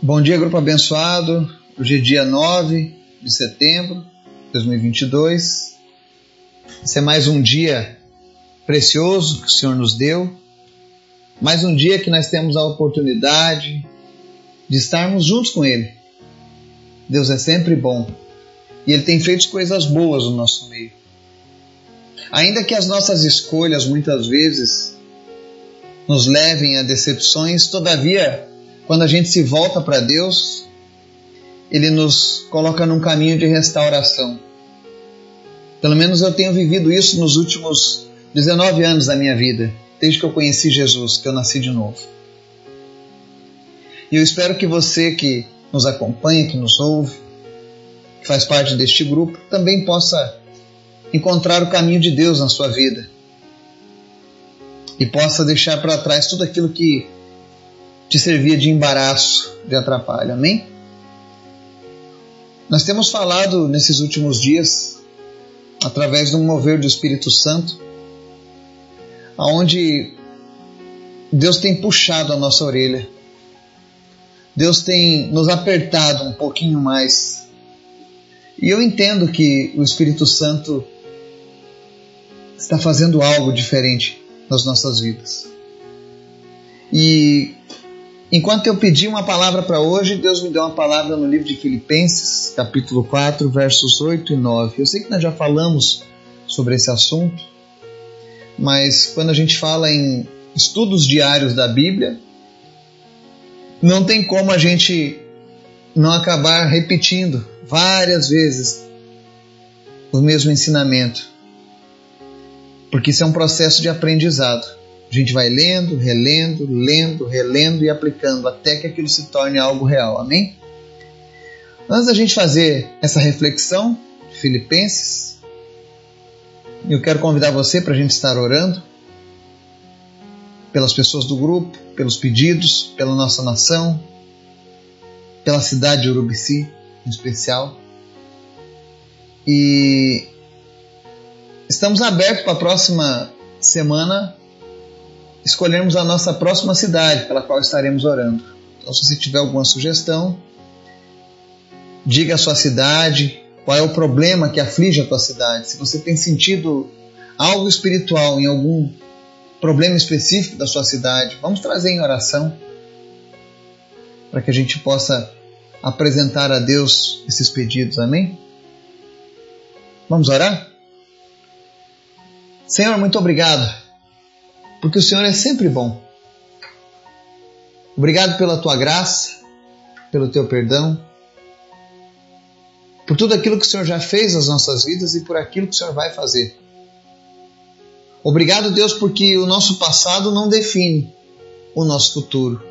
Bom dia, grupo abençoado. Hoje é dia 9 de setembro de 2022. Esse é mais um dia precioso que o Senhor nos deu. Mais um dia que nós temos a oportunidade de estarmos juntos com Ele. Deus é sempre bom e Ele tem feito coisas boas no nosso meio. Ainda que as nossas escolhas muitas vezes nos levem a decepções, todavia quando a gente se volta para Deus, Ele nos coloca num caminho de restauração. Pelo menos eu tenho vivido isso nos últimos 19 anos da minha vida, desde que eu conheci Jesus, que eu nasci de novo. E eu espero que você que nos acompanha, que nos ouve, que faz parte deste grupo, também possa encontrar o caminho de Deus na sua vida e possa deixar para trás tudo aquilo que te servia de embaraço, de atrapalho. Amém? Nós temos falado nesses últimos dias, através do mover do Espírito Santo, aonde Deus tem puxado a nossa orelha. Deus tem nos apertado um pouquinho mais. E eu entendo que o Espírito Santo está fazendo algo diferente nas nossas vidas. E Enquanto eu pedi uma palavra para hoje, Deus me deu uma palavra no livro de Filipenses, capítulo 4, versos 8 e 9. Eu sei que nós já falamos sobre esse assunto, mas quando a gente fala em estudos diários da Bíblia, não tem como a gente não acabar repetindo várias vezes o mesmo ensinamento, porque isso é um processo de aprendizado. A gente vai lendo, relendo, lendo, relendo e aplicando até que aquilo se torne algo real. Amém? Antes da gente fazer essa reflexão de Filipenses, eu quero convidar você para a gente estar orando pelas pessoas do grupo, pelos pedidos, pela nossa nação, pela cidade de Urubici em especial. E estamos abertos para a próxima semana escolhermos a nossa próxima cidade pela qual estaremos orando. Então, se você tiver alguma sugestão, diga a sua cidade, qual é o problema que aflige a tua cidade. Se você tem sentido algo espiritual em algum problema específico da sua cidade, vamos trazer em oração para que a gente possa apresentar a Deus esses pedidos. Amém? Vamos orar? Senhor, muito obrigado porque o Senhor é sempre bom. Obrigado pela tua graça, pelo teu perdão, por tudo aquilo que o Senhor já fez nas nossas vidas e por aquilo que o Senhor vai fazer. Obrigado, Deus, porque o nosso passado não define o nosso futuro.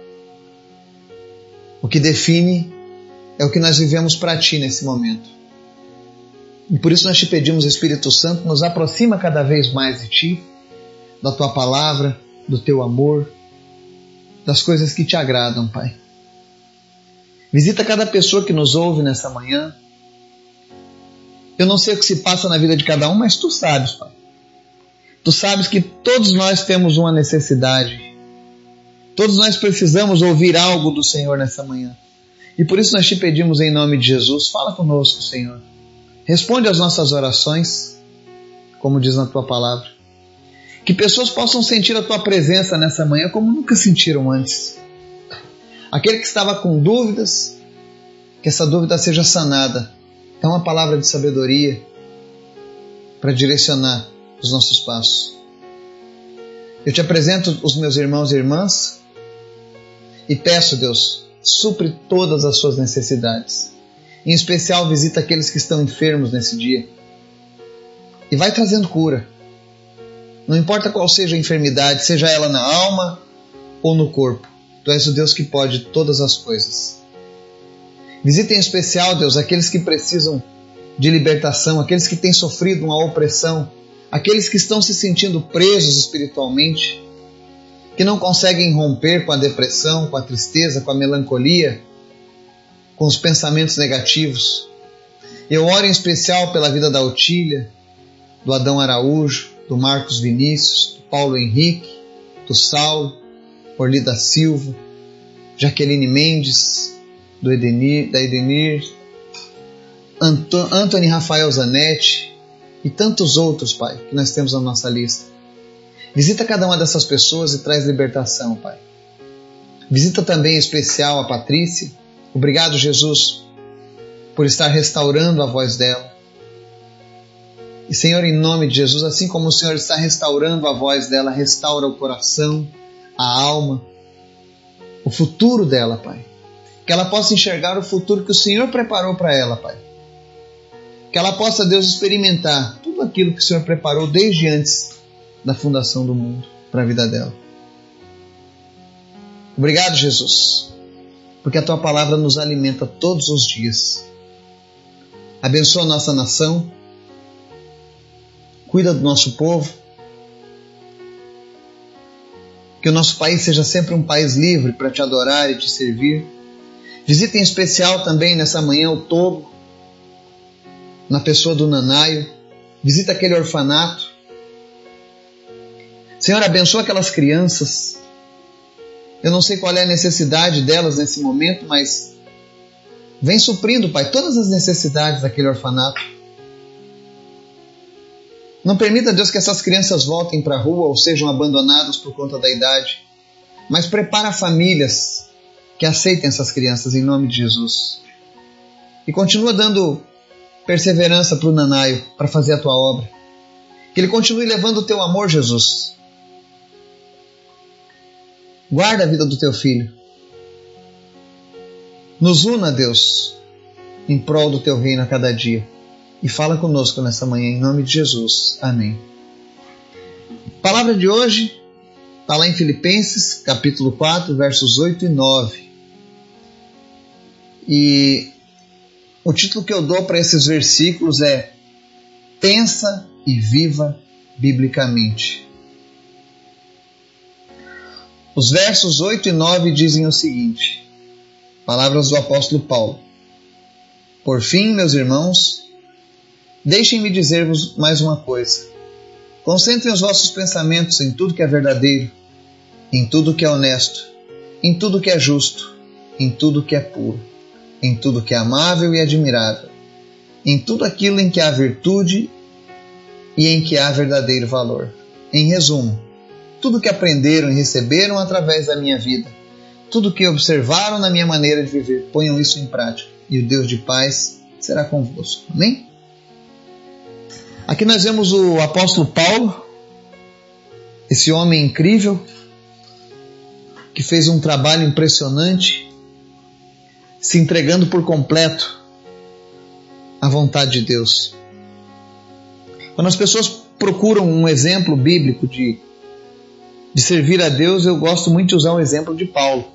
O que define é o que nós vivemos para Ti nesse momento. E por isso nós te pedimos, Espírito Santo, nos aproxima cada vez mais de Ti da tua palavra, do teu amor, das coisas que te agradam, Pai. Visita cada pessoa que nos ouve nessa manhã. Eu não sei o que se passa na vida de cada um, mas tu sabes, Pai. Tu sabes que todos nós temos uma necessidade. Todos nós precisamos ouvir algo do Senhor nessa manhã. E por isso nós te pedimos em nome de Jesus, fala conosco, Senhor. Responde às nossas orações, como diz na tua palavra. Que pessoas possam sentir a tua presença nessa manhã como nunca sentiram antes. Aquele que estava com dúvidas, que essa dúvida seja sanada. É uma palavra de sabedoria para direcionar os nossos passos. Eu te apresento os meus irmãos e irmãs e peço, Deus, supre todas as suas necessidades. Em especial, visita aqueles que estão enfermos nesse dia. E vai trazendo cura não importa qual seja a enfermidade, seja ela na alma ou no corpo, tu és o Deus que pode todas as coisas. Visita em especial, Deus, aqueles que precisam de libertação, aqueles que têm sofrido uma opressão, aqueles que estão se sentindo presos espiritualmente, que não conseguem romper com a depressão, com a tristeza, com a melancolia, com os pensamentos negativos. Eu oro em especial pela vida da Otília, do Adão Araújo, do Marcos Vinícius, do Paulo Henrique, do Saulo, Orli da Silva, Jaqueline Mendes, do Edenir, da Edenir, Anto, Anthony Rafael Zanetti e tantos outros, Pai, que nós temos na nossa lista. Visita cada uma dessas pessoas e traz libertação, Pai. Visita também em especial a Patrícia. Obrigado, Jesus, por estar restaurando a voz dela. E Senhor, em nome de Jesus, assim como o Senhor está restaurando a voz dela, restaura o coração, a alma, o futuro dela, Pai. Que ela possa enxergar o futuro que o Senhor preparou para ela, Pai. Que ela possa, Deus, experimentar tudo aquilo que o Senhor preparou desde antes da fundação do mundo para a vida dela. Obrigado, Jesus, porque a tua palavra nos alimenta todos os dias. Abençoa a nossa nação, cuida do nosso povo. Que o nosso país seja sempre um país livre para te adorar e te servir. Visita em especial também nessa manhã o Togo, na pessoa do Nanaio. Visita aquele orfanato. Senhor, abençoa aquelas crianças. Eu não sei qual é a necessidade delas nesse momento, mas vem suprindo, Pai, todas as necessidades daquele orfanato. Não permita, Deus, que essas crianças voltem para a rua ou sejam abandonadas por conta da idade, mas prepara famílias que aceitem essas crianças em nome de Jesus. E continua dando perseverança para o Nanaio para fazer a tua obra. Que ele continue levando o teu amor, Jesus. Guarda a vida do teu filho. Nos una, Deus, em prol do teu reino a cada dia e fala conosco nessa manhã, em nome de Jesus. Amém. palavra de hoje está lá em Filipenses, capítulo 4, versos 8 e 9. E o título que eu dou para esses versículos é Pensa e viva biblicamente. Os versos 8 e 9 dizem o seguinte: Palavras do apóstolo Paulo. Por fim, meus irmãos, Deixem-me dizer-vos mais uma coisa. Concentrem os vossos pensamentos em tudo que é verdadeiro, em tudo que é honesto, em tudo que é justo, em tudo que é puro, em tudo que é amável e admirável, em tudo aquilo em que há virtude e em que há verdadeiro valor. Em resumo, tudo que aprenderam e receberam através da minha vida, tudo que observaram na minha maneira de viver, ponham isso em prática, e o Deus de paz será convosco. Amém? Aqui nós vemos o apóstolo Paulo, esse homem incrível, que fez um trabalho impressionante, se entregando por completo à vontade de Deus. Quando as pessoas procuram um exemplo bíblico de, de servir a Deus, eu gosto muito de usar o exemplo de Paulo.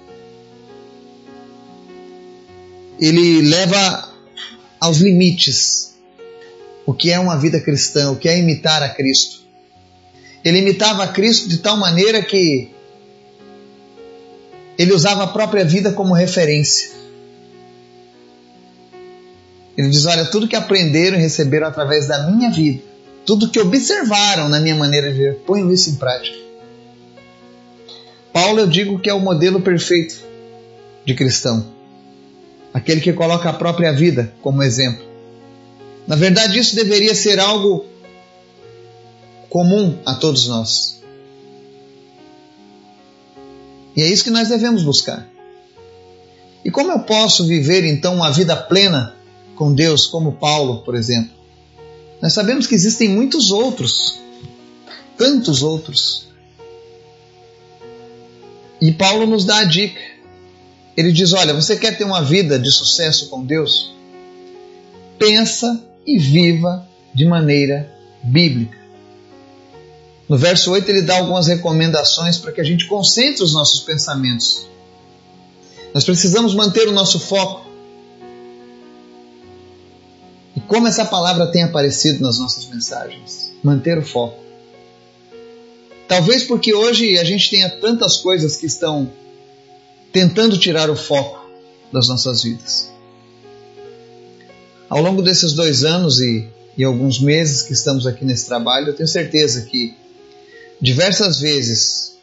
Ele leva aos limites o que é uma vida cristã, o que é imitar a Cristo. Ele imitava a Cristo de tal maneira que ele usava a própria vida como referência. Ele diz: Olha, tudo que aprenderam e receberam através da minha vida, tudo que observaram na minha maneira de viver, ponham isso em prática. Paulo, eu digo que é o modelo perfeito de cristão. Aquele que coloca a própria vida como exemplo. Na verdade, isso deveria ser algo comum a todos nós. E é isso que nós devemos buscar. E como eu posso viver então uma vida plena com Deus, como Paulo, por exemplo? Nós sabemos que existem muitos outros, tantos outros. E Paulo nos dá a dica. Ele diz: Olha, você quer ter uma vida de sucesso com Deus? Pensa e viva de maneira bíblica. No verso 8, ele dá algumas recomendações para que a gente concentre os nossos pensamentos. Nós precisamos manter o nosso foco. E como essa palavra tem aparecido nas nossas mensagens? Manter o foco. Talvez porque hoje a gente tenha tantas coisas que estão tentando tirar o foco das nossas vidas. Ao longo desses dois anos e, e alguns meses que estamos aqui nesse trabalho, eu tenho certeza que diversas vezes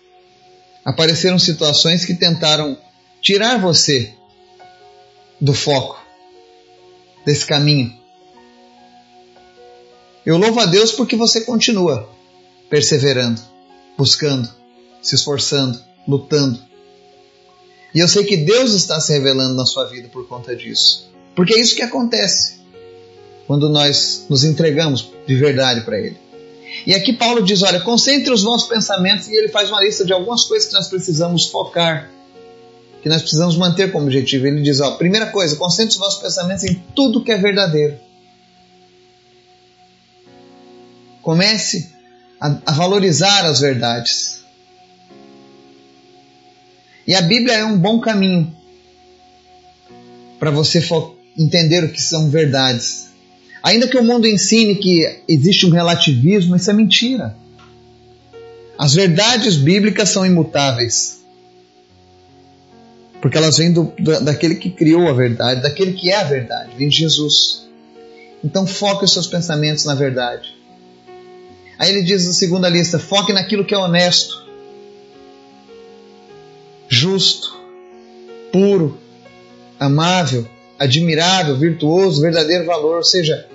apareceram situações que tentaram tirar você do foco, desse caminho. Eu louvo a Deus porque você continua perseverando, buscando, se esforçando, lutando. E eu sei que Deus está se revelando na sua vida por conta disso. Porque é isso que acontece quando nós nos entregamos de verdade para Ele. E aqui Paulo diz: olha, concentre os vossos pensamentos, e ele faz uma lista de algumas coisas que nós precisamos focar, que nós precisamos manter como objetivo. Ele diz: ó, primeira coisa, concentre os vossos pensamentos em tudo que é verdadeiro. Comece a, a valorizar as verdades. E a Bíblia é um bom caminho para você entender o que são verdades. Ainda que o mundo ensine que existe um relativismo, isso é mentira. As verdades bíblicas são imutáveis. Porque elas vêm do, daquele que criou a verdade, daquele que é a verdade, vem de Jesus. Então foque os seus pensamentos na verdade. Aí ele diz na segunda lista: foque naquilo que é honesto, justo, puro, amável, admirável, virtuoso, verdadeiro valor. Ou seja,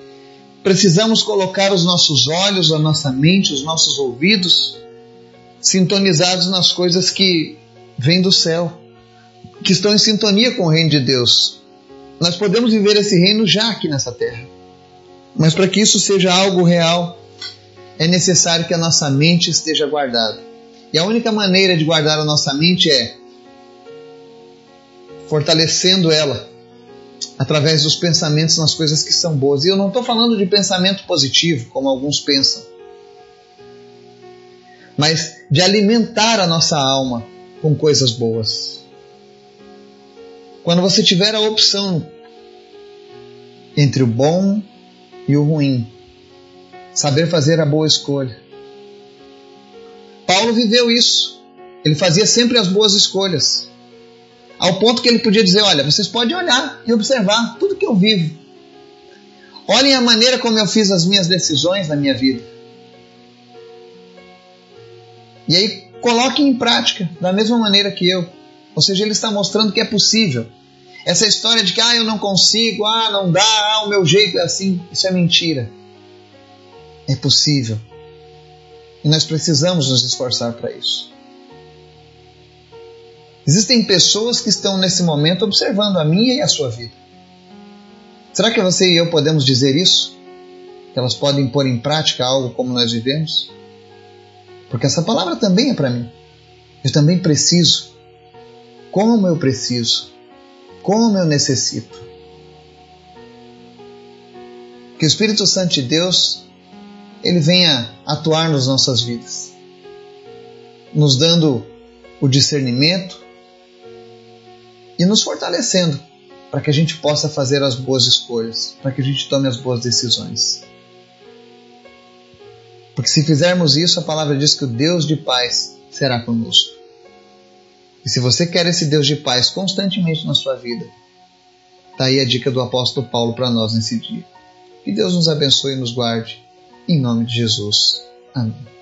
precisamos colocar os nossos olhos, a nossa mente, os nossos ouvidos sintonizados nas coisas que vêm do céu, que estão em sintonia com o reino de Deus. Nós podemos viver esse reino já aqui nessa terra. Mas para que isso seja algo real, é necessário que a nossa mente esteja guardada. E a única maneira de guardar a nossa mente é fortalecendo ela através dos pensamentos nas coisas que são boas. E eu não estou falando de pensamento positivo, como alguns pensam, mas de alimentar a nossa alma com coisas boas. Quando você tiver a opção entre o bom e o ruim, saber fazer a boa escolha. Paulo viveu isso. Ele fazia sempre as boas escolhas. Ao ponto que ele podia dizer: Olha, vocês podem olhar e observar tudo que eu vivo. Olhem a maneira como eu fiz as minhas decisões na minha vida. E aí coloquem em prática da mesma maneira que eu. Ou seja, ele está mostrando que é possível. Essa história de que ah, eu não consigo, ah, não dá, ah, o meu jeito é assim, isso é mentira. É possível. E nós precisamos nos esforçar para isso. Existem pessoas que estão nesse momento observando a minha e a sua vida. Será que você e eu podemos dizer isso? Que elas podem pôr em prática algo como nós vivemos? Porque essa palavra também é para mim. Eu também preciso. Como eu preciso. Como eu necessito. Que o Espírito Santo de Deus ele venha atuar nas nossas vidas, nos dando o discernimento, e nos fortalecendo para que a gente possa fazer as boas escolhas, para que a gente tome as boas decisões. Porque se fizermos isso, a palavra diz que o Deus de paz será conosco. E se você quer esse Deus de paz constantemente na sua vida, está aí a dica do apóstolo Paulo para nós nesse dia. Que Deus nos abençoe e nos guarde. Em nome de Jesus. Amém.